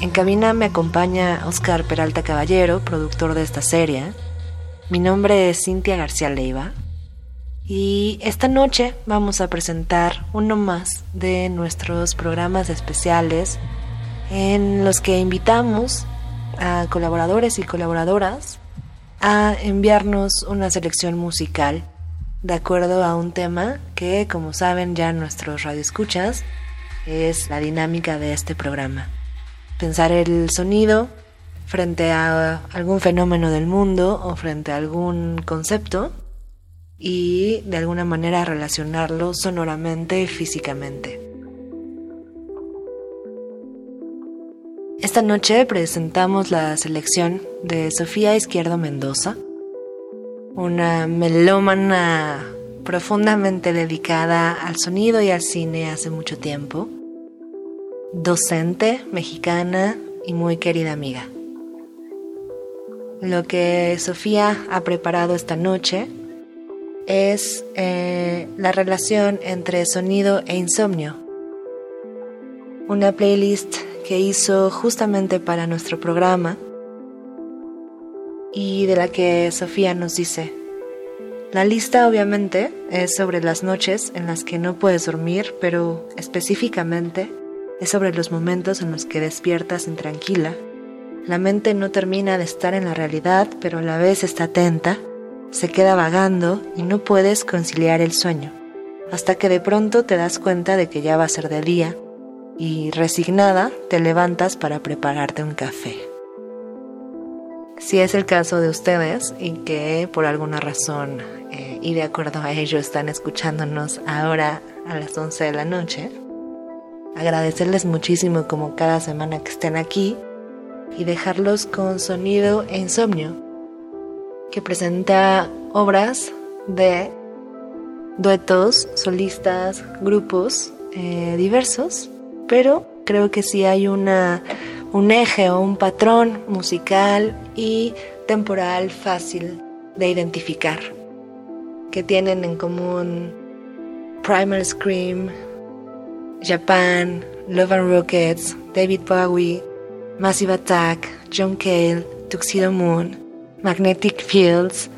En cabina me acompaña Oscar Peralta Caballero, productor de esta serie. Mi nombre es Cintia García Leiva y esta noche vamos a presentar uno más de nuestros programas especiales en los que invitamos a colaboradores y colaboradoras a enviarnos una selección musical de acuerdo a un tema que, como saben ya nuestros radioescuchas, es la dinámica de este programa. Pensar el sonido frente a algún fenómeno del mundo o frente a algún concepto y de alguna manera relacionarlo sonoramente y físicamente. Esta noche presentamos la selección de Sofía Izquierdo Mendoza, una melómana profundamente dedicada al sonido y al cine hace mucho tiempo, docente mexicana y muy querida amiga. Lo que Sofía ha preparado esta noche es eh, la relación entre sonido e insomnio. Una playlist que hizo justamente para nuestro programa y de la que Sofía nos dice, la lista obviamente es sobre las noches en las que no puedes dormir, pero específicamente es sobre los momentos en los que despiertas intranquila. La mente no termina de estar en la realidad, pero a la vez está atenta se queda vagando y no puedes conciliar el sueño, hasta que de pronto te das cuenta de que ya va a ser de día y resignada te levantas para prepararte un café. Si es el caso de ustedes y que por alguna razón eh, y de acuerdo a ello están escuchándonos ahora a las 11 de la noche, agradecerles muchísimo como cada semana que estén aquí y dejarlos con sonido e insomnio que presenta obras de duetos, solistas, grupos eh, diversos, pero creo que sí hay una, un eje o un patrón musical y temporal fácil de identificar, que tienen en común Primal Scream, Japan, Love and Rockets, David Bowie, Massive Attack, John Cale, Tuxedo Moon, Magnetic Fields,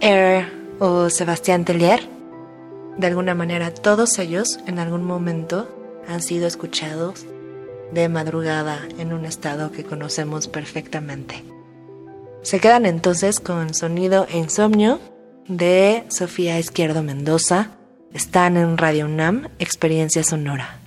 Air o Sebastián Tellier. De alguna manera todos ellos en algún momento han sido escuchados de madrugada en un estado que conocemos perfectamente. Se quedan entonces con Sonido e Insomnio de Sofía Izquierdo Mendoza. Están en Radio UNAM, Experiencia Sonora.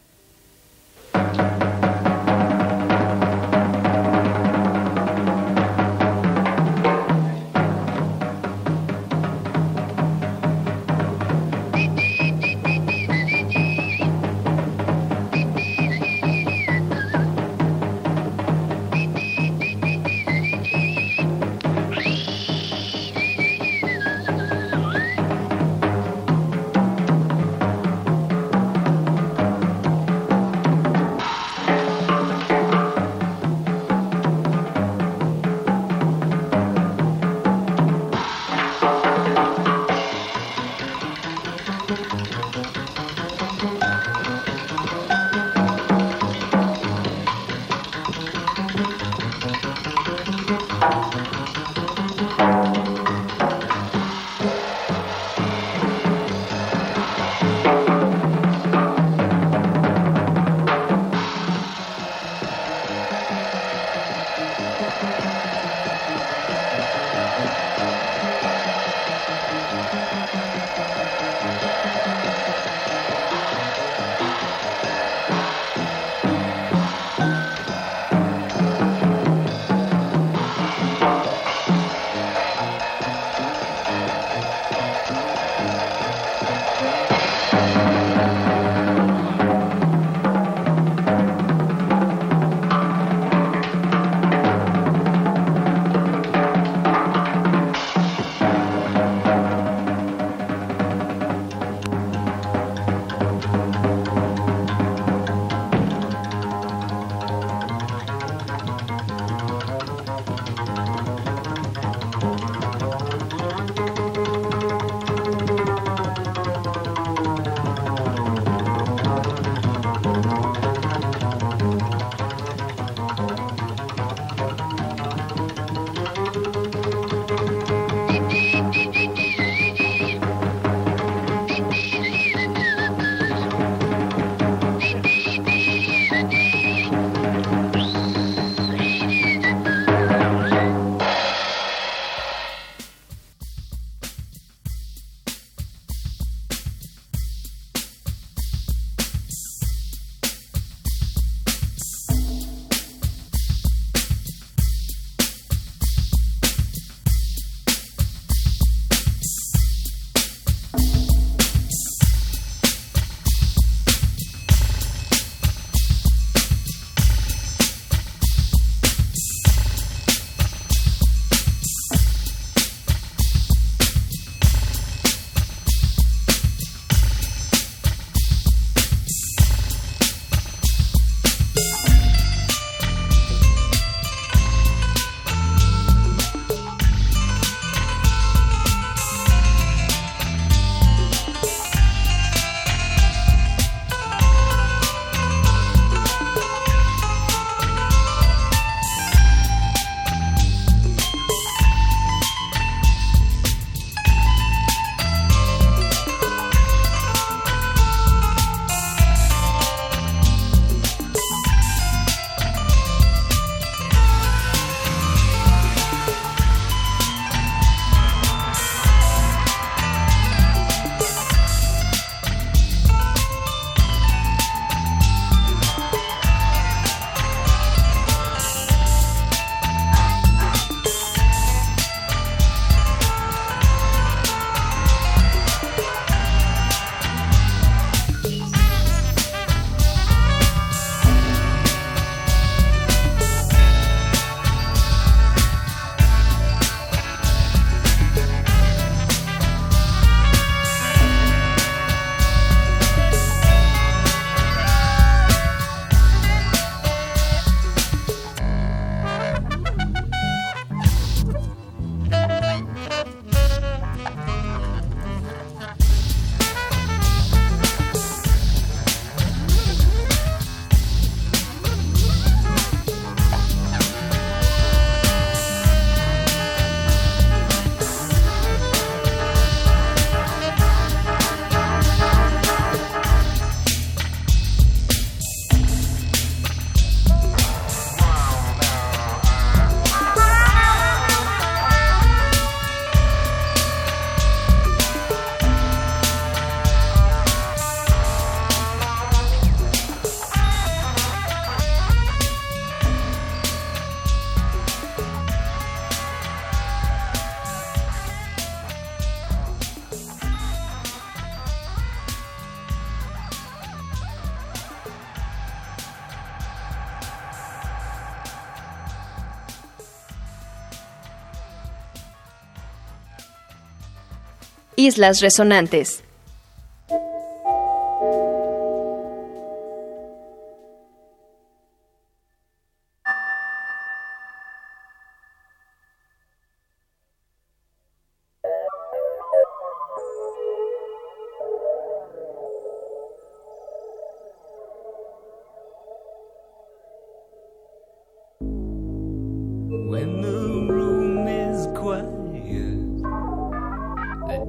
Islas Resonantes.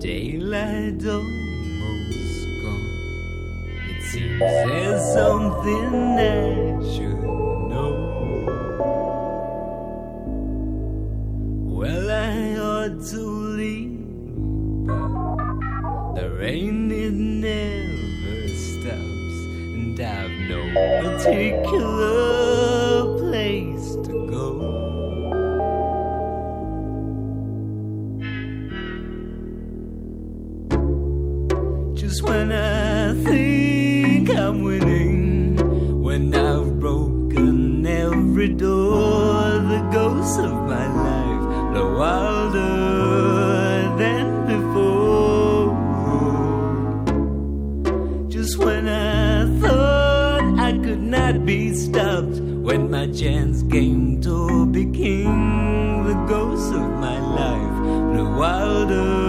Daylight almost gone. It seems oh. there's something I should know. Well, I ought to leave, but the rain it never stops, and I've no particular. chance came to be king, the ghost of my life, the wilder.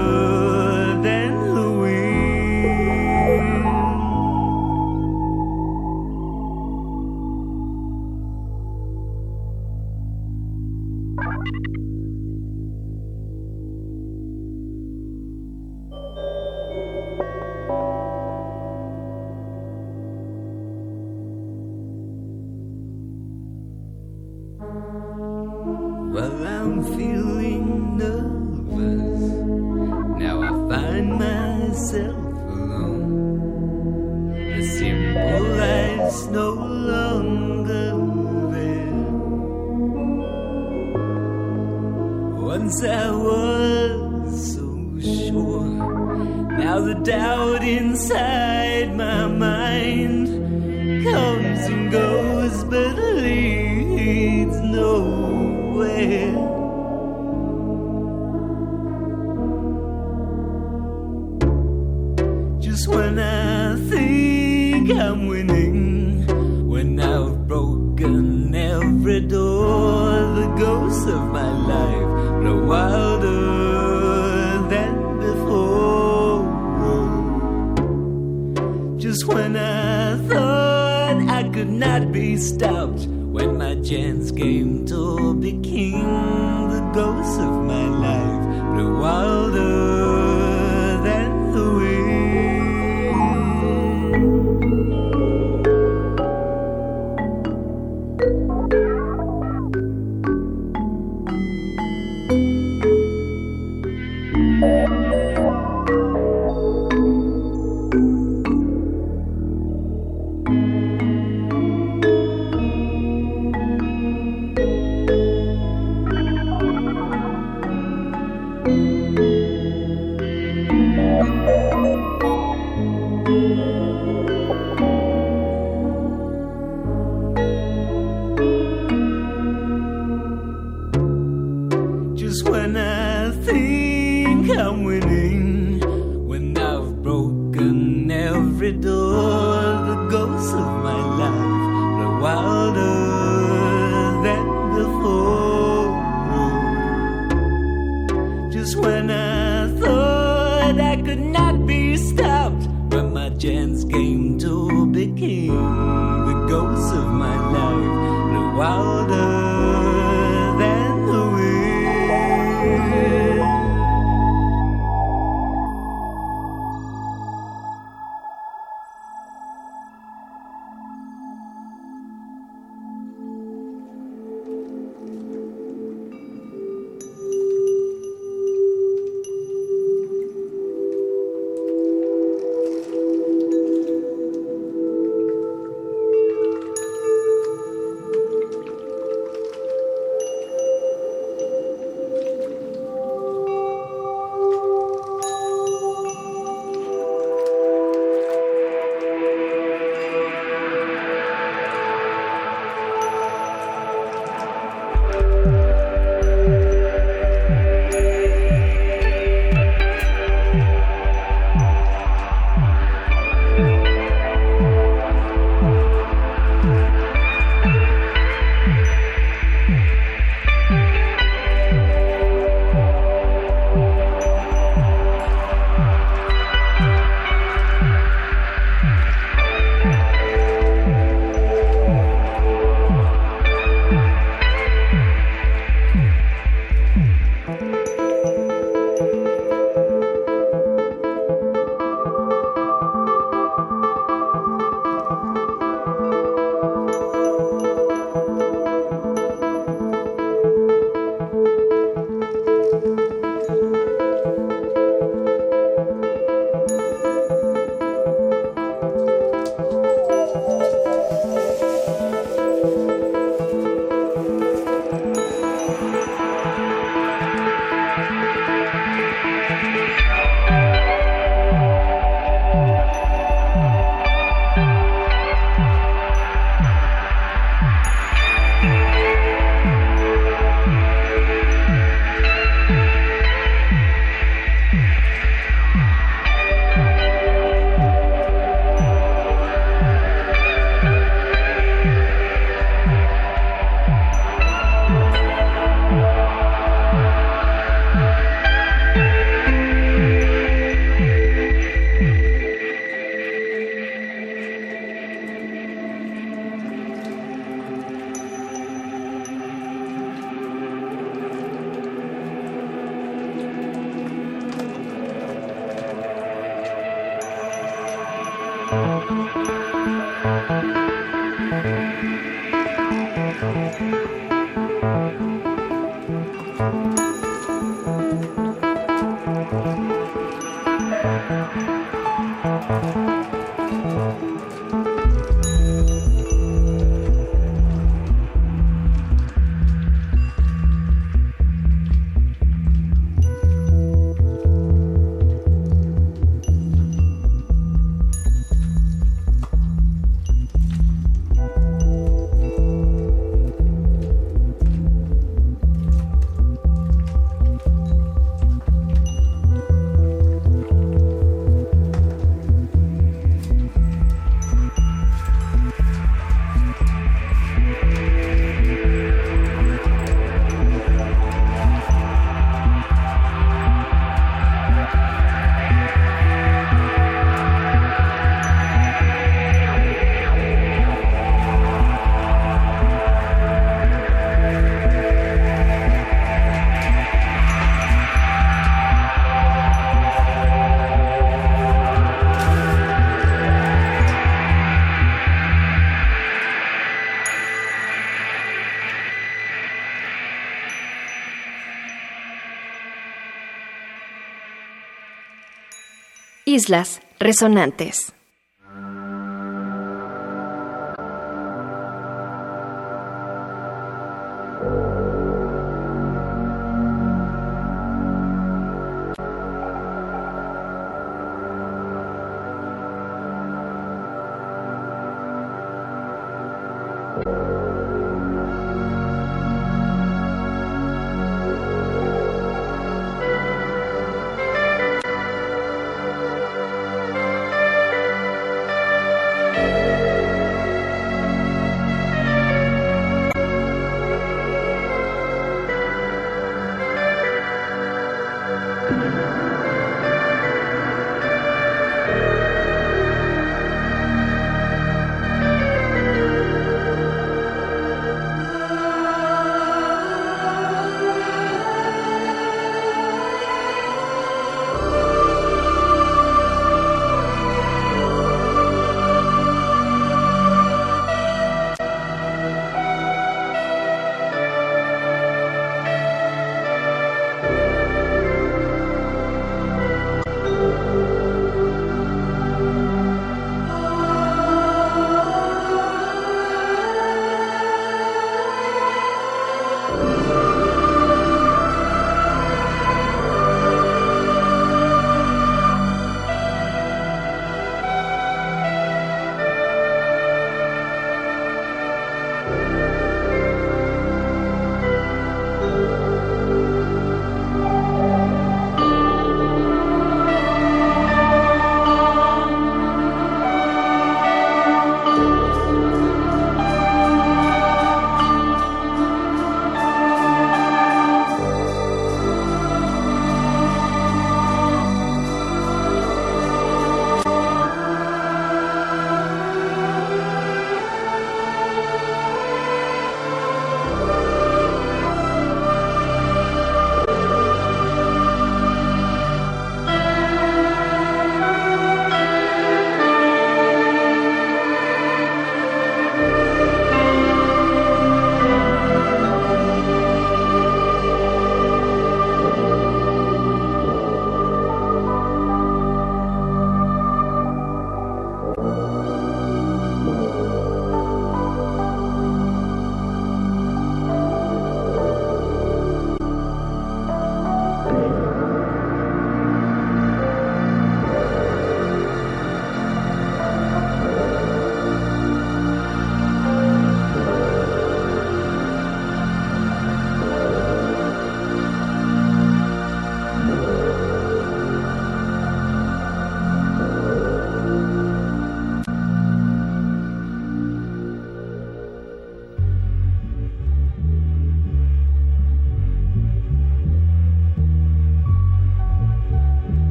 myself alone. The simple life's no longer there. Once I was so sure, now the doubt inside. Islas Resonantes.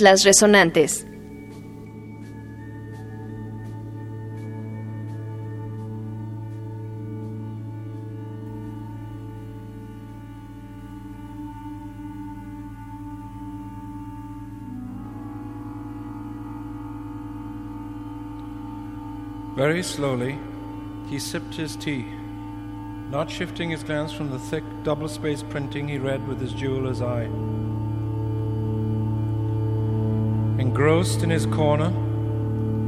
Islas Resonantes. Very slowly, he sipped his tea, not shifting his glance from the thick, double spaced printing he read with his jeweler's eye. Engrossed in his corner,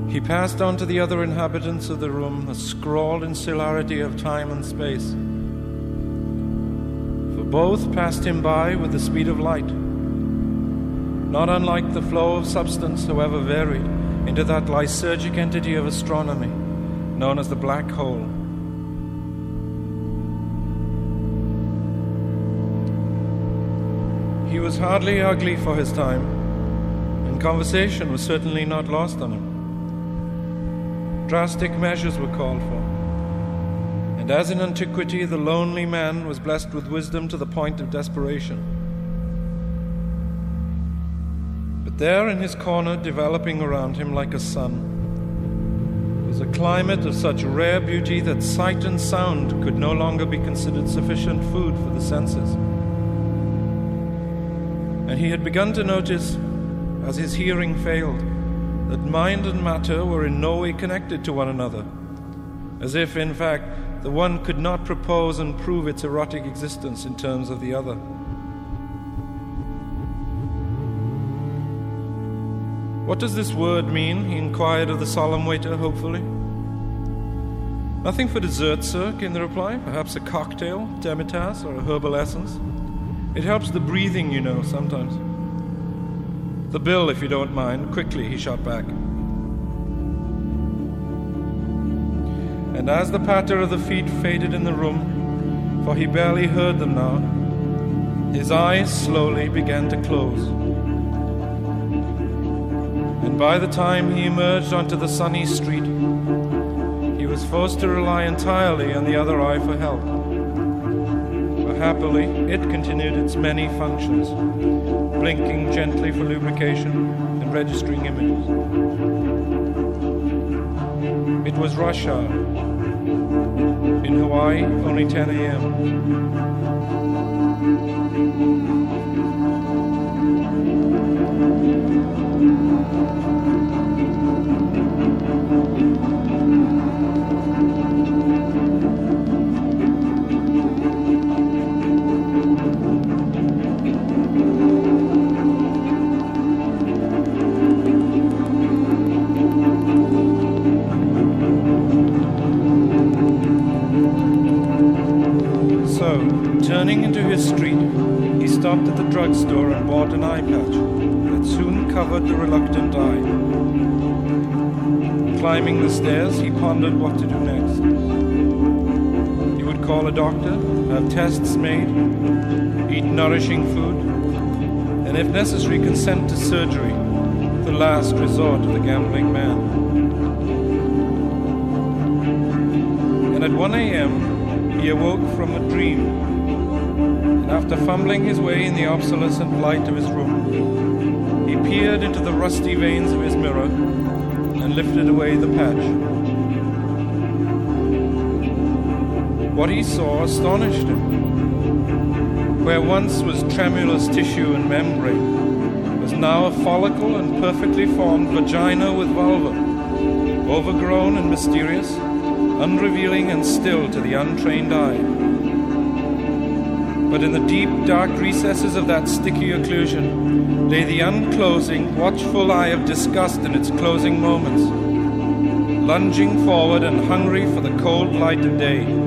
he passed on to the other inhabitants of the room, a scrawled insularity of time and space. For both passed him by with the speed of light, not unlike the flow of substance, however varied into that lysergic entity of astronomy known as the black hole. He was hardly ugly for his time, conversation was certainly not lost on him. Drastic measures were called for, and as in antiquity, the lonely man was blessed with wisdom to the point of desperation. But there in his corner, developing around him like a sun, was a climate of such rare beauty that sight and sound could no longer be considered sufficient food for the senses. And he had begun to notice, as his hearing failed, that mind and matter were in no way connected to one another, as if, in fact, the one could not propose and prove its erotic existence in terms of the other. What does this word mean? he inquired of the solemn waiter, hopefully. Nothing for dessert, sir, came the reply. Perhaps a cocktail, demitasse, or a herbal essence. It helps the breathing, you know, sometimes. The bill, if you don't mind. Quickly, he shot back. And as the patter of the feet faded in the room, for he barely heard them now, his eyes slowly began to close and by the time he emerged onto the sunny street, he was forced to rely entirely on the other eye for help. Happily, it continued its many functions, blinking gently for lubrication and registering images. It was rush hour. In Hawaii, only 10 a.m. street, he stopped at the drugstore and bought an eye patch that soon covered the reluctant eye. Climbing the stairs, he pondered what to do next. He would call a doctor, have tests made, eat nourishing food, and if necessary, consent to surgery, the last resort of the gambling man. And at 1 a.m., he awoke from a dream after fumbling his way in the obsolescent light of his room, he peered into the rusty veins of his mirror and lifted away the patch. What he saw astonished him. Where once was tremulous tissue and membrane, was now a follicle and perfectly formed vagina with vulva, overgrown and mysterious, unrevealing and still to the untrained eye but in the deep, dark recesses of that sticky occlusion lay the unclosing, watchful eye of disgust in its closing moments, lunging forward and hungry for the cold light of day.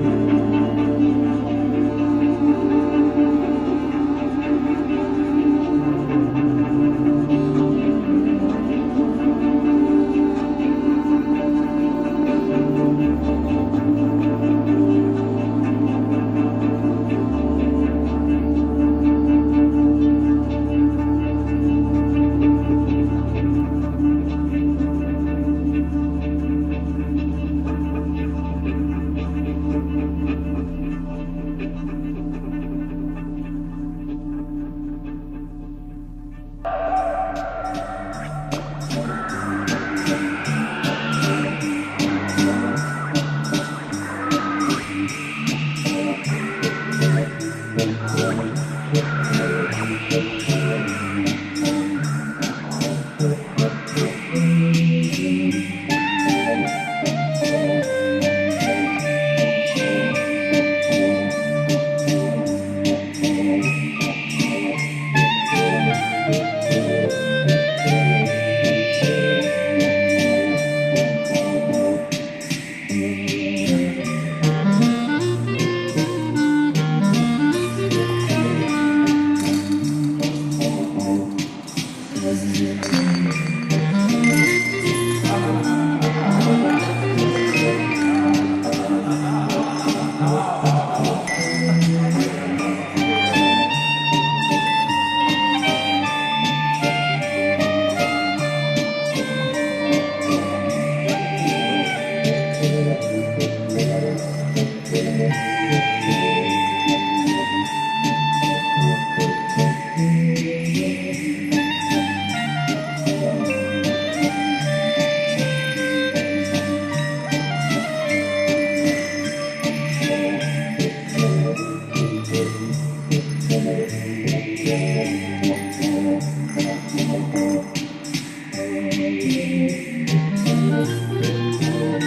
Thank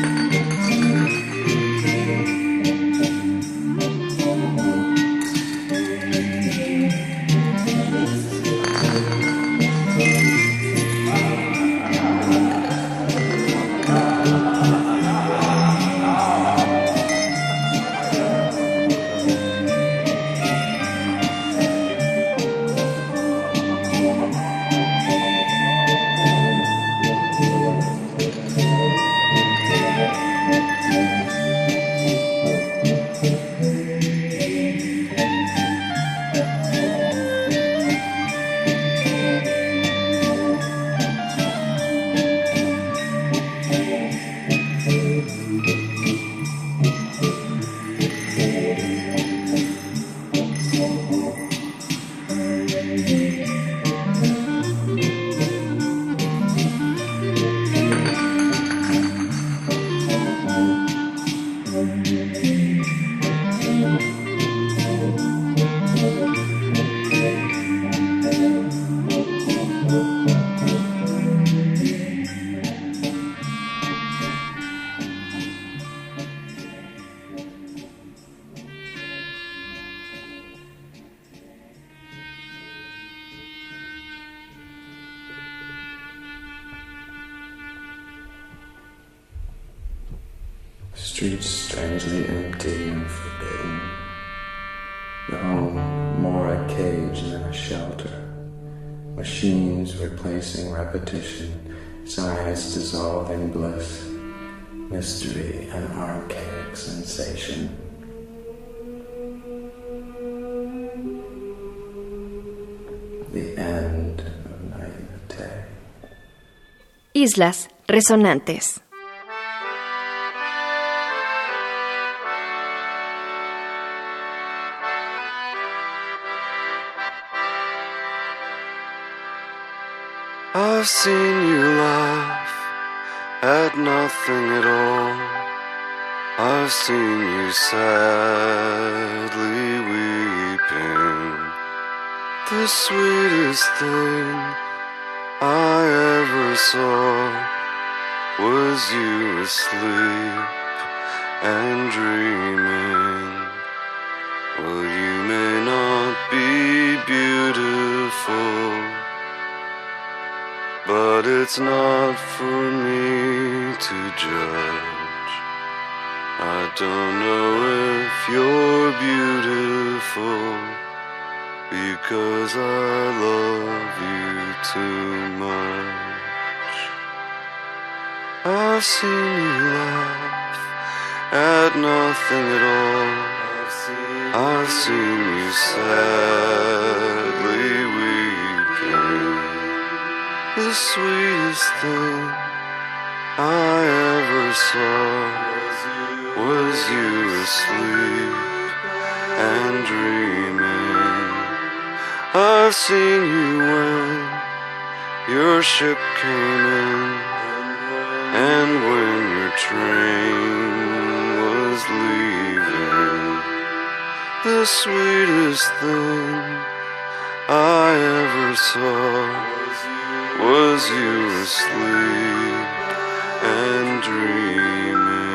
you. Streets strangely empty and forbidden. The home more a cage than a shelter. Machines replacing repetition, science dissolving bliss, mystery and archaic sensation. The end of naivete. Islas Resonantes. I've seen you laugh at nothing at all. I've seen you sadly weeping. The sweetest thing I ever saw was you asleep and dreaming. Well, you may not be beautiful but it's not for me to judge. I don't know if you're beautiful because I love you too much. I've seen you laugh at nothing at all. I've seen you sadly the sweetest thing I ever saw was you asleep and dreaming. I've seen you when your ship came in and when your train was leaving. The sweetest thing I ever saw was you asleep and dreaming?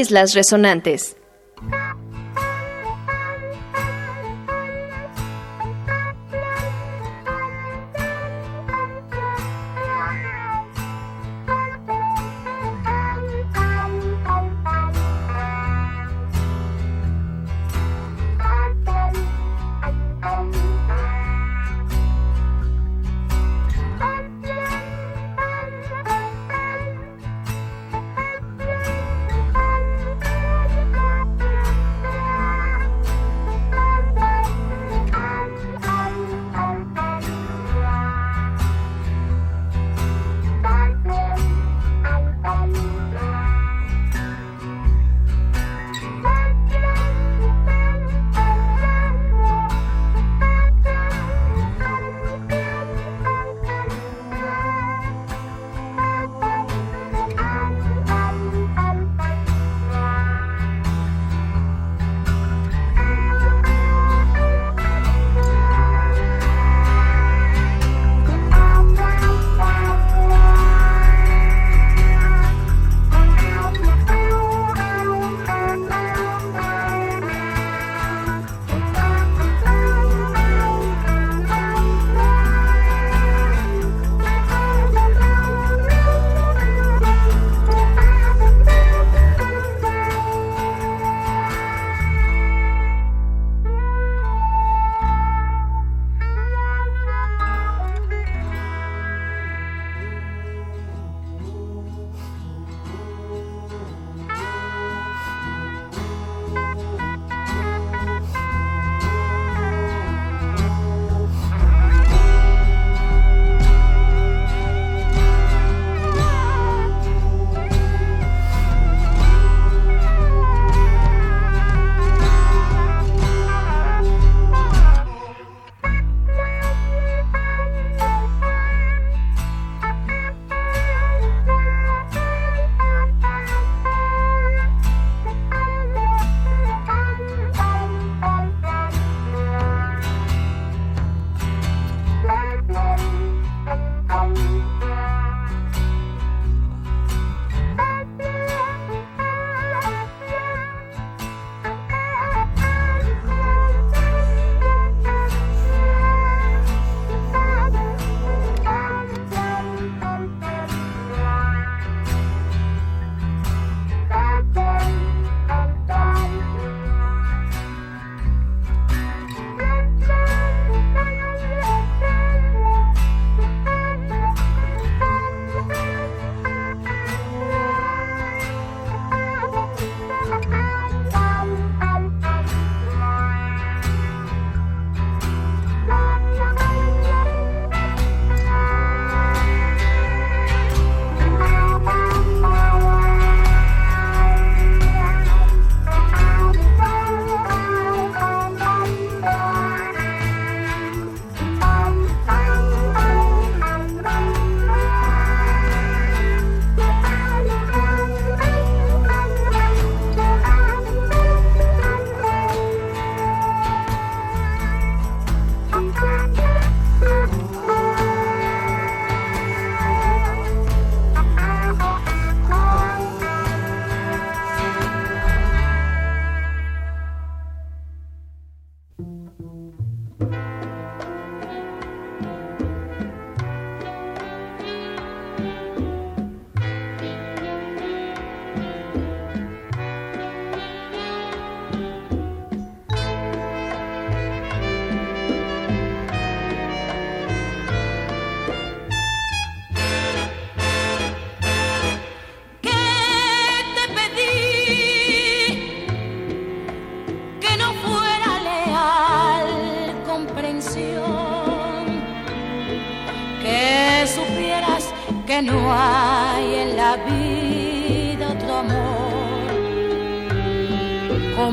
Islas Resonantes.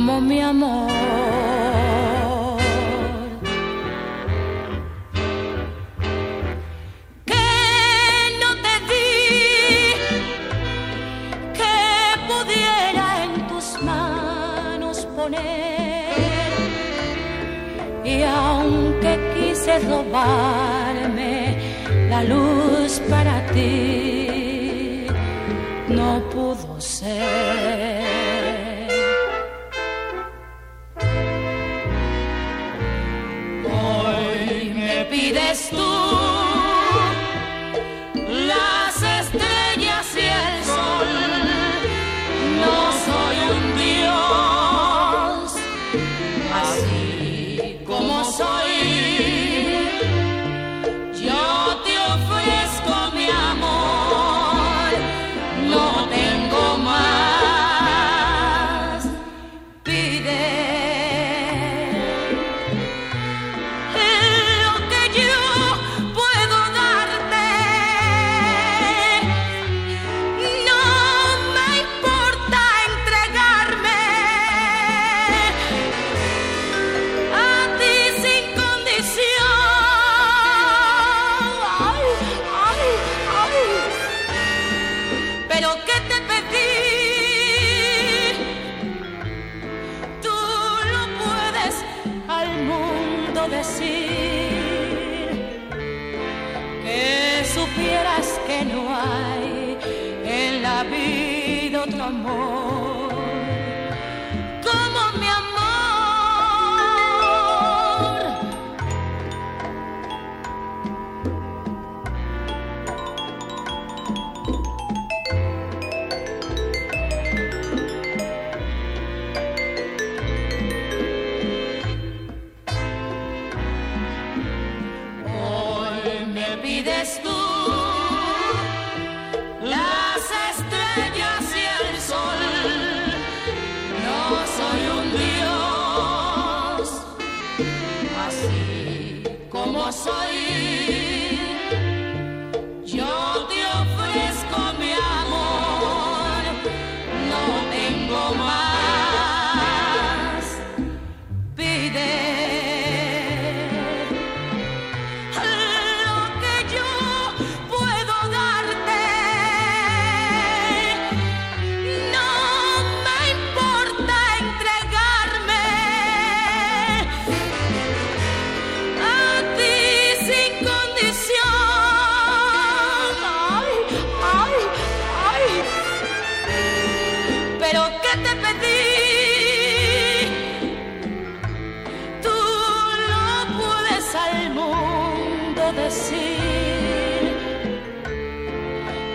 como mi amor. habido otro amor.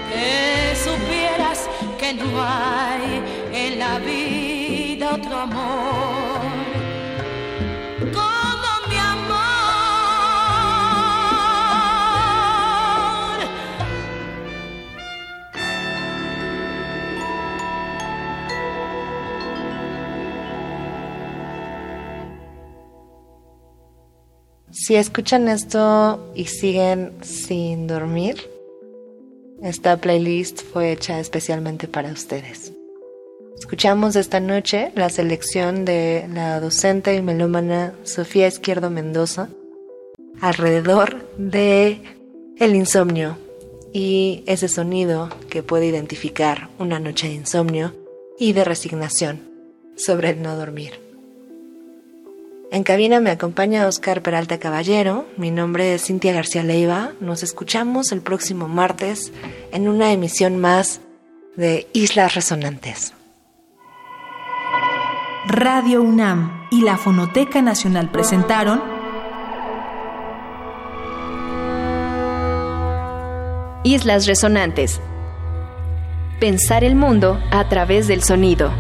Que supieras que no hay en la vida otro amor Si escuchan esto y siguen sin dormir, esta playlist fue hecha especialmente para ustedes. Escuchamos esta noche la selección de la docente y melómana Sofía Izquierdo Mendoza alrededor de el insomnio y ese sonido que puede identificar una noche de insomnio y de resignación sobre el no dormir. En cabina me acompaña Oscar Peralta Caballero. Mi nombre es Cintia García Leiva. Nos escuchamos el próximo martes en una emisión más de Islas Resonantes. Radio UNAM y la Fonoteca Nacional presentaron Islas Resonantes. Pensar el mundo a través del sonido.